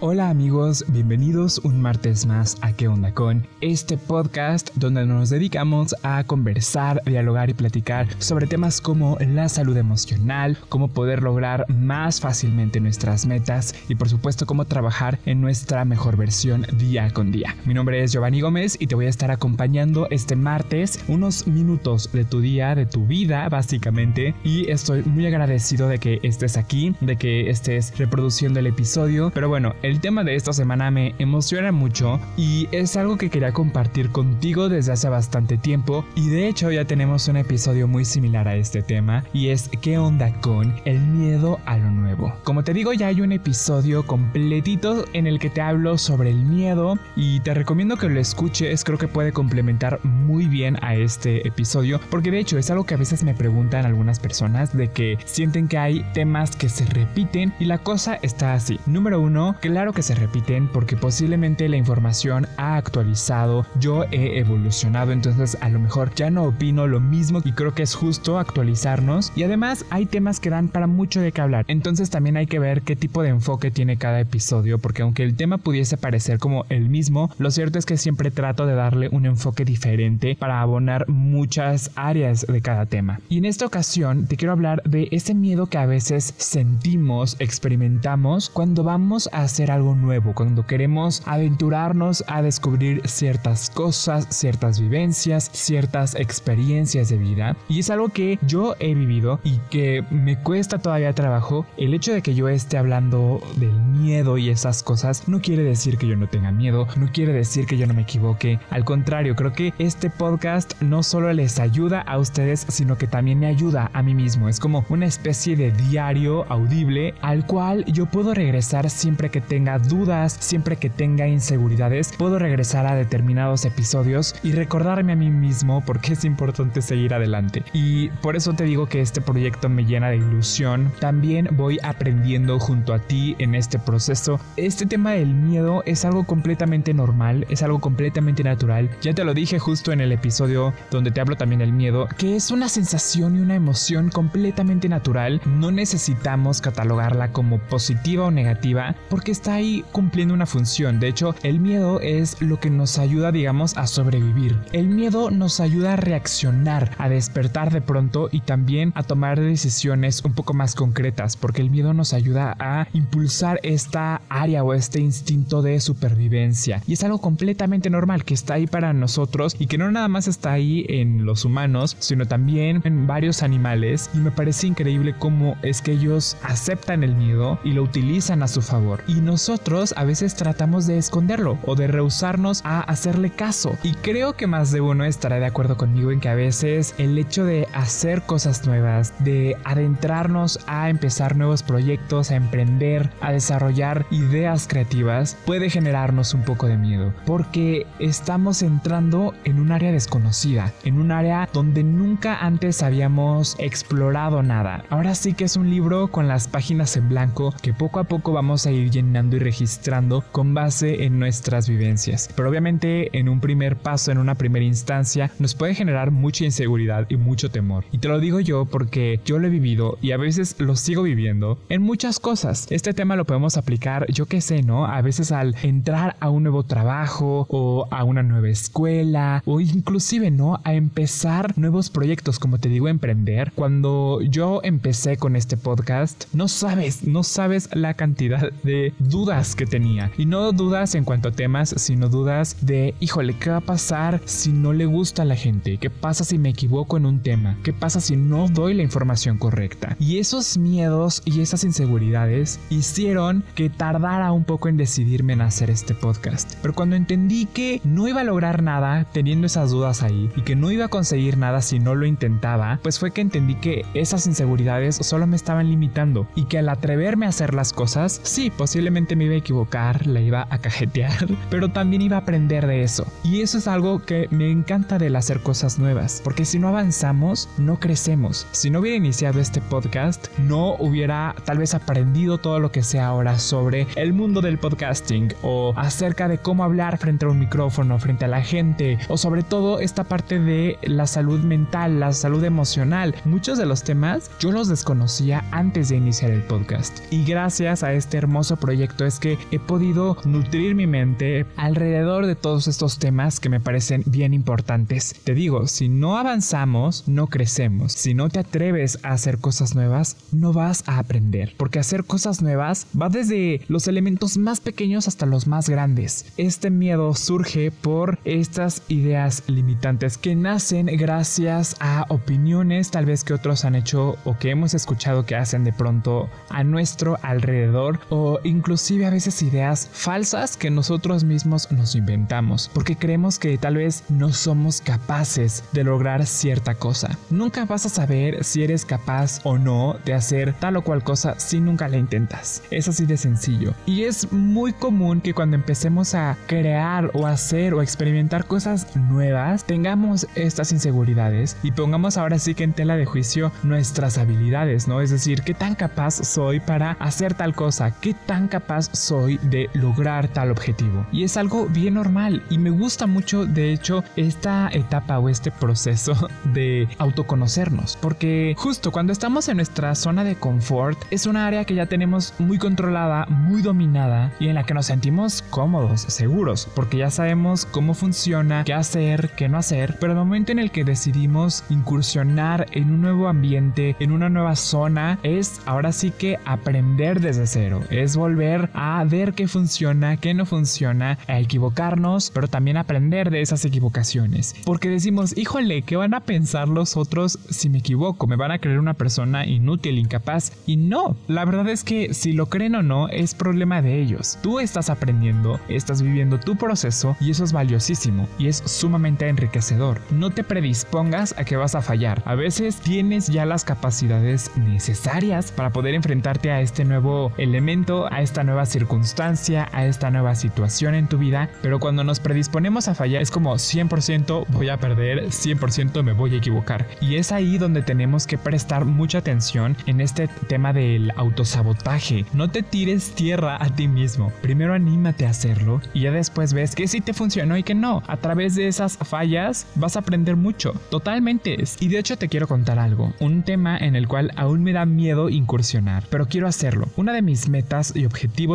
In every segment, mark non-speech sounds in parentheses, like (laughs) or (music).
Hola amigos, bienvenidos un martes más a ¿Qué onda con? Este podcast donde nos dedicamos a conversar, dialogar y platicar sobre temas como la salud emocional, cómo poder lograr más fácilmente nuestras metas y por supuesto cómo trabajar en nuestra mejor versión día con día. Mi nombre es Giovanni Gómez y te voy a estar acompañando este martes unos minutos de tu día, de tu vida básicamente y estoy muy agradecido de que estés aquí, de que estés reproduciendo el episodio, pero bueno, el tema de esta semana me emociona mucho y es algo que quería compartir contigo desde hace bastante tiempo y de hecho ya tenemos un episodio muy similar a este tema y es ¿qué onda con el miedo a lo nuevo? Como te digo ya hay un episodio completito en el que te hablo sobre el miedo y te recomiendo que lo escuches, creo que puede complementar muy bien a este episodio porque de hecho es algo que a veces me preguntan algunas personas de que sienten que hay temas que se repiten y la cosa está así. Número uno, que Claro que se repiten porque posiblemente la información ha actualizado, yo he evolucionado, entonces a lo mejor ya no opino lo mismo y creo que es justo actualizarnos y además hay temas que dan para mucho de qué hablar, entonces también hay que ver qué tipo de enfoque tiene cada episodio porque aunque el tema pudiese parecer como el mismo, lo cierto es que siempre trato de darle un enfoque diferente para abonar muchas áreas de cada tema. Y en esta ocasión te quiero hablar de ese miedo que a veces sentimos, experimentamos cuando vamos a hacer algo nuevo, cuando queremos aventurarnos a descubrir ciertas cosas, ciertas vivencias, ciertas experiencias de vida. Y es algo que yo he vivido y que me cuesta todavía trabajo. El hecho de que yo esté hablando del miedo y esas cosas no quiere decir que yo no tenga miedo, no quiere decir que yo no me equivoque. Al contrario, creo que este podcast no solo les ayuda a ustedes, sino que también me ayuda a mí mismo. Es como una especie de diario audible al cual yo puedo regresar siempre que tenga dudas, siempre que tenga inseguridades, puedo regresar a determinados episodios y recordarme a mí mismo por qué es importante seguir adelante. Y por eso te digo que este proyecto me llena de ilusión. También voy aprendiendo junto a ti en este proceso. Este tema del miedo es algo completamente normal, es algo completamente natural. Ya te lo dije justo en el episodio donde te hablo también del miedo, que es una sensación y una emoción completamente natural. No necesitamos catalogarla como positiva o negativa porque está ahí cumpliendo una función. De hecho, el miedo es lo que nos ayuda, digamos, a sobrevivir. El miedo nos ayuda a reaccionar, a despertar de pronto y también a tomar decisiones un poco más concretas, porque el miedo nos ayuda a impulsar esta área o este instinto de supervivencia. Y es algo completamente normal que está ahí para nosotros y que no nada más está ahí en los humanos, sino también en varios animales. Y me parece increíble cómo es que ellos aceptan el miedo y lo utilizan a su favor. Y nosotros a veces tratamos de esconderlo o de rehusarnos a hacerle caso. Y creo que más de uno estará de acuerdo conmigo en que a veces el hecho de hacer cosas nuevas, de adentrarnos a empezar nuevos proyectos, a emprender, a desarrollar ideas creativas, puede generarnos un poco de miedo. Porque estamos entrando en un área desconocida, en un área donde nunca antes habíamos explorado nada. Ahora sí que es un libro con las páginas en blanco que poco a poco vamos a ir llenando y registrando con base en nuestras vivencias. Pero obviamente en un primer paso, en una primera instancia, nos puede generar mucha inseguridad y mucho temor. Y te lo digo yo porque yo lo he vivido y a veces lo sigo viviendo en muchas cosas. Este tema lo podemos aplicar, yo qué sé, ¿no? A veces al entrar a un nuevo trabajo o a una nueva escuela o inclusive, ¿no? A empezar nuevos proyectos, como te digo, emprender. Cuando yo empecé con este podcast, no sabes, no sabes la cantidad de dudas que tenía. Y no dudas en cuanto a temas, sino dudas de, híjole, ¿qué va a pasar si no le gusta a la gente? ¿Qué pasa si me equivoco en un tema? ¿Qué pasa si no doy la información correcta? Y esos miedos y esas inseguridades hicieron que tardara un poco en decidirme en hacer este podcast. Pero cuando entendí que no iba a lograr nada teniendo esas dudas ahí y que no iba a conseguir nada si no lo intentaba, pues fue que entendí que esas inseguridades solo me estaban limitando y que al atreverme a hacer las cosas, sí, posiblemente me iba a equivocar, la iba a cajetear, (laughs) pero también iba a aprender de eso. Y eso es algo que me encanta del hacer cosas nuevas, porque si no avanzamos, no crecemos. Si no hubiera iniciado este podcast, no hubiera tal vez aprendido todo lo que sé ahora sobre el mundo del podcasting o acerca de cómo hablar frente a un micrófono, frente a la gente, o sobre todo esta parte de la salud mental, la salud emocional. Muchos de los temas yo los desconocía antes de iniciar el podcast. Y gracias a este hermoso proyecto es que he podido nutrir mi mente alrededor de todos estos temas que me parecen bien importantes. Te digo, si no avanzamos, no crecemos. Si no te atreves a hacer cosas nuevas, no vas a aprender. Porque hacer cosas nuevas va desde los elementos más pequeños hasta los más grandes. Este miedo surge por estas ideas limitantes que nacen gracias a opiniones tal vez que otros han hecho o que hemos escuchado que hacen de pronto a nuestro alrededor o inclusive a veces ideas falsas que nosotros mismos nos inventamos porque creemos que tal vez no somos capaces de lograr cierta cosa. Nunca vas a saber si eres capaz o no de hacer tal o cual cosa si nunca la intentas. Es así de sencillo. Y es muy común que cuando empecemos a crear o hacer o experimentar cosas nuevas tengamos estas inseguridades y pongamos ahora sí que en tela de juicio nuestras habilidades, ¿no? Es decir, qué tan capaz soy para hacer tal cosa, qué tan capaz soy de lograr tal objetivo. Y es algo bien normal y me gusta mucho de hecho esta etapa o este proceso (laughs) de autoconocernos, porque justo cuando estamos en nuestra zona de confort es una área que ya tenemos muy controlada, muy dominada y en la que nos sentimos cómodos, seguros, porque ya sabemos cómo funciona, qué hacer, qué no hacer, pero el momento en el que decidimos incursionar en un nuevo ambiente, en una nueva zona, es ahora sí que aprender desde cero, es volver a ver qué funciona, qué no funciona, a equivocarnos, pero también aprender de esas equivocaciones, porque decimos, híjole, ¿qué van a pensar los otros si me equivoco? ¿Me van a creer una persona inútil, incapaz? Y no, la verdad es que si lo creen o no, es problema de ellos. Tú estás aprendiendo, estás viviendo tu proceso y eso es valiosísimo y es sumamente enriquecedor. No te predispongas a que vas a fallar. A veces tienes ya las capacidades necesarias para poder enfrentarte a este nuevo elemento, a esta nueva circunstancia, a esta nueva situación en tu vida, pero cuando nos predisponemos a fallar es como 100% voy a perder, 100% me voy a equivocar. Y es ahí donde tenemos que prestar mucha atención en este tema del autosabotaje. No te tires tierra a ti mismo. Primero anímate a hacerlo y ya después ves que sí te funcionó y que no. A través de esas fallas vas a aprender mucho. Totalmente. Y de hecho te quiero contar algo. Un tema en el cual aún me da miedo incursionar, pero quiero hacerlo. Una de mis metas y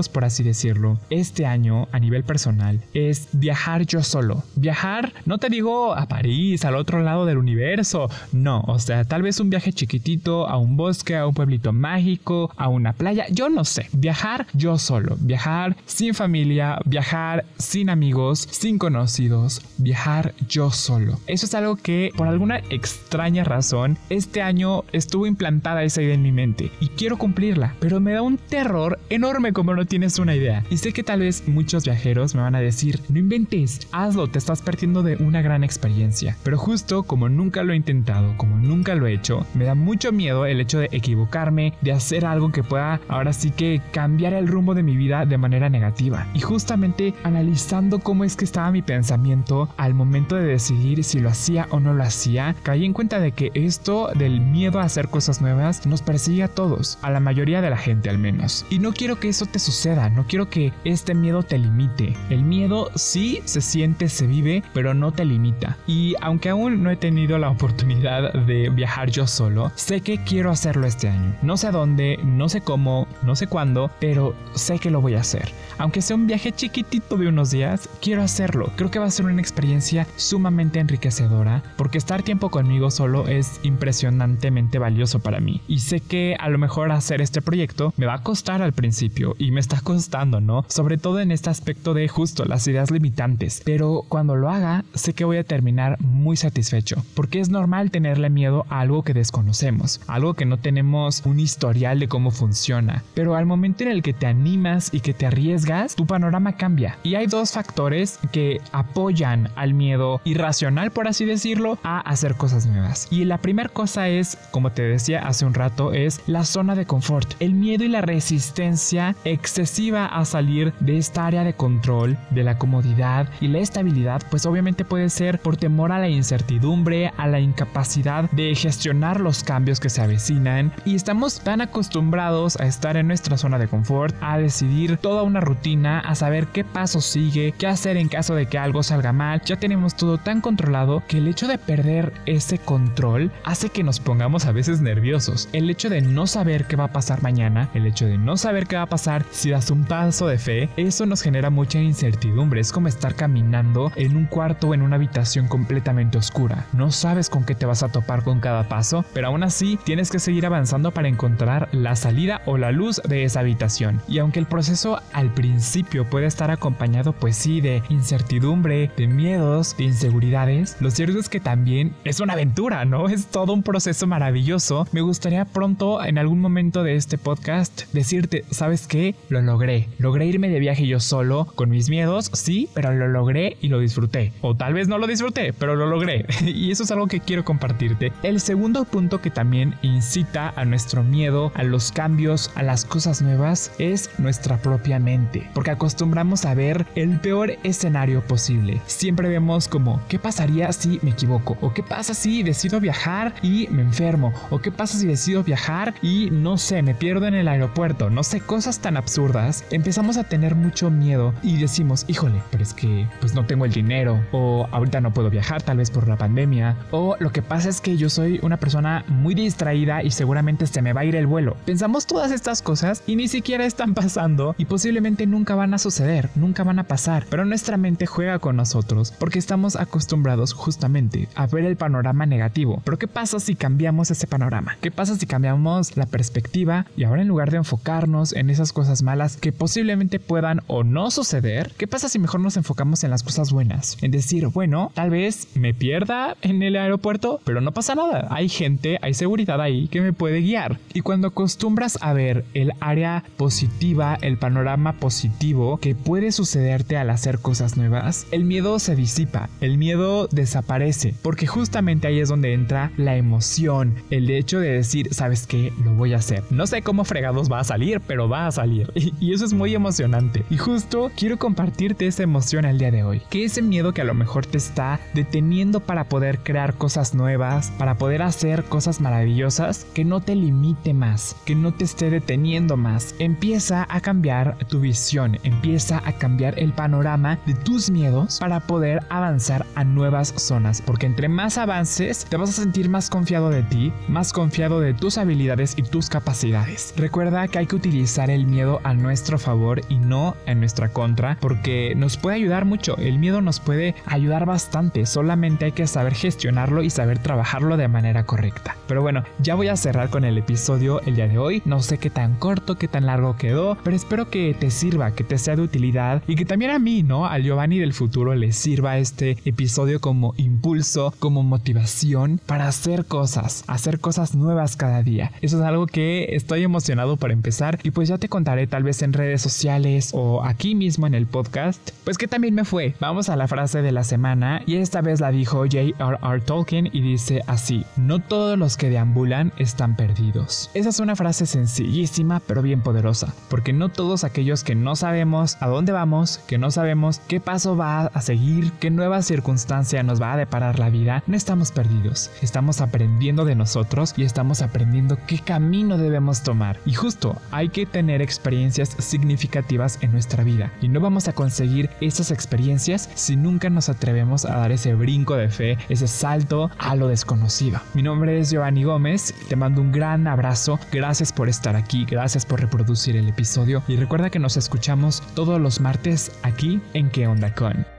por así decirlo, este año a nivel personal es viajar yo solo. Viajar, no te digo a París, al otro lado del universo. No, o sea, tal vez un viaje chiquitito a un bosque, a un pueblito mágico, a una playa. Yo no sé. Viajar yo solo. Viajar sin familia, viajar sin amigos, sin conocidos, viajar yo solo. Eso es algo que por alguna extraña razón este año estuvo implantada esa idea en mi mente y quiero cumplirla, pero me da un terror enorme como no tienes una idea. Y sé que tal vez muchos viajeros me van a decir, no inventes, hazlo, te estás perdiendo de una gran experiencia. Pero justo como nunca lo he intentado, como nunca lo he hecho, me da mucho miedo el hecho de equivocarme, de hacer algo que pueda ahora sí que cambiar el rumbo de mi vida de manera negativa. Y justamente analizando cómo es que estaba mi pensamiento al momento de decidir si lo hacía o no lo hacía, caí en cuenta de que esto del miedo a hacer cosas nuevas nos persigue a todos, a la mayoría de la gente al menos. Y no quiero que eso te suceda, no quiero que este miedo te limite. El miedo sí se siente, se vive, pero no te limita. Y aunque aún no he tenido la (laughs) oportunidad de viajar yo solo, sé que quiero hacerlo este año. No sé a dónde, no sé cómo, no sé cuándo, pero sé que lo voy a hacer. Aunque sea un viaje chiquitito de unos días, quiero hacerlo. Creo que va a ser una experiencia sumamente enriquecedora, porque estar tiempo conmigo solo es impresionantemente valioso para mí. Y sé que a lo mejor hacer este proyecto me va a costar al principio, y me está costando, ¿no? Sobre todo en este aspecto de justo las ideas limitantes. Pero cuando lo haga, sé que voy a terminar muy satisfecho, porque es normal tenerle miedo a algo que desconocemos, algo que no tenemos un historial de cómo funciona. Pero al momento en el que te animas y que te arriesgas, tu panorama cambia. Y hay dos factores que apoyan al miedo irracional, por así decirlo, a hacer cosas nuevas. Y la primera cosa es, como te decía hace un rato, es la zona de confort. El miedo y la resistencia excesiva a salir de esta área de control, de la comodidad y la estabilidad, pues obviamente puede ser por temor a la incertidumbre, a la incapacidad de gestionar los cambios que se avecinan. Y estamos tan acostumbrados a estar en nuestra zona de confort, a decidir toda una rutina, a saber qué paso sigue, qué hacer en caso de que algo salga mal. Ya tenemos todo tan controlado que el hecho de perder ese control hace que nos pongamos a veces nerviosos. El hecho de no saber qué va a pasar mañana, el hecho de no saber qué va a pasar si das un paso de fe, eso nos genera mucha incertidumbre. Es como estar caminando en un cuarto o en una habitación completamente oscura. No sabes con qué te vas a topar con cada paso, pero aún así tienes que seguir avanzando para encontrar la salida o la luz de esa habitación. Y aunque el proceso al principio puede estar acompañado pues sí de incertidumbre, de miedos, de inseguridades, lo cierto es que también es una aventura, ¿no? Es todo un proceso maravilloso. Me gustaría pronto en algún momento de este podcast decirte, ¿sabes qué? Lo logré. Logré irme de viaje yo solo, con mis miedos, sí, pero lo logré y lo disfruté. O tal vez no lo disfruté, pero lo logré. (laughs) y eso es algo que quiero compartirte. El segundo punto que también incita a nuestro miedo, a los cambios, a las cosas nuevas, es nuestra propia mente. Porque acostumbramos a ver el peor escenario posible. Siempre vemos como, ¿qué pasaría si me equivoco? ¿O qué pasa si decido viajar y me enfermo? ¿O qué pasa si decido viajar y no sé, me pierdo en el aeropuerto? No sé, cosas tan absurdas. Empezamos a tener mucho miedo y decimos, híjole, pero es que pues no tengo el dinero o ahorita no puedo viajar tal vez por la pandemia o lo que pasa es que yo soy una persona muy distraída y seguramente se me va a ir el vuelo. Pensamos todas estas cosas y ni siquiera están pasando y posiblemente nunca van a suceder, nunca van a pasar, pero nuestra mente juega con nosotros porque estamos acostumbrados justamente a ver el panorama negativo. Pero ¿qué pasa si cambiamos ese panorama? ¿Qué pasa si cambiamos la perspectiva y ahora en lugar de enfocarnos en esas cosas malas que posiblemente puedan o no suceder, ¿qué pasa si mejor nos enfocamos en las cosas buenas? En decir, bueno, tal vez me pierda en el aeropuerto, pero no pasa nada. Hay gente, hay seguridad ahí que me puede guiar. Y cuando acostumbras a ver el área positiva, el panorama positivo que puede sucederte al hacer cosas nuevas, el miedo se disipa, el miedo desaparece, porque justamente ahí es donde entra la emoción, el hecho de decir, ¿sabes qué? Lo voy a hacer. No sé cómo fregados va a salir, pero va a salir. (laughs) Y, eso es muy emocionante. Y justo quiero compartirte esa emoción el día de hoy. Que ese miedo que a lo mejor te está deteniendo para poder crear cosas nuevas, para poder hacer cosas maravillosas, que no te limite más, que no te esté deteniendo más. Empieza a cambiar tu visión, empieza a cambiar el panorama de tus miedos para poder avanzar a nuevas zonas. Porque entre más avances, te vas a sentir más confiado de ti, más confiado de tus habilidades y tus capacidades. Recuerda que hay que utilizar el miedo a nuestro favor y no en nuestra contra, porque nos puede ayudar mucho. El miedo nos puede ayudar bastante, solamente hay que saber gestionarlo y saber trabajarlo de manera correcta. Pero bueno, ya voy a cerrar con el episodio el día de hoy. No sé qué tan corto, qué tan largo quedó, pero espero que te sirva, que te sea de utilidad y que también a mí, ¿no? Al Giovanni del futuro le sirva este episodio como impulso, como motivación para hacer cosas, hacer cosas nuevas cada día. Eso es algo que estoy emocionado por empezar y pues ya te contaré tal vez en redes sociales o aquí mismo en el podcast, pues que también me fue. Vamos a la frase de la semana y esta vez la dijo J.R.R. Tolkien y dice así, no todos los que deambulan están perdidos. Esa es una frase sencillísima pero bien poderosa, porque no todos aquellos que no sabemos a dónde vamos, que no sabemos qué paso va a seguir, qué nueva circunstancia nos va a deparar la vida, no estamos perdidos, estamos aprendiendo de nosotros y estamos aprendiendo qué camino debemos tomar. Y justo hay que tener experiencias significativas en nuestra vida. Y no vamos a conseguir esas experiencias si nunca nos atrevemos a dar ese brinco de fe, ese salto a lo desconocido. Mi nombre es Giovanni Gómez, te mando un gran abrazo, gracias por estar aquí, gracias por reproducir el episodio. Y recuerda que nos escuchamos todos los martes aquí en ¿Qué onda con?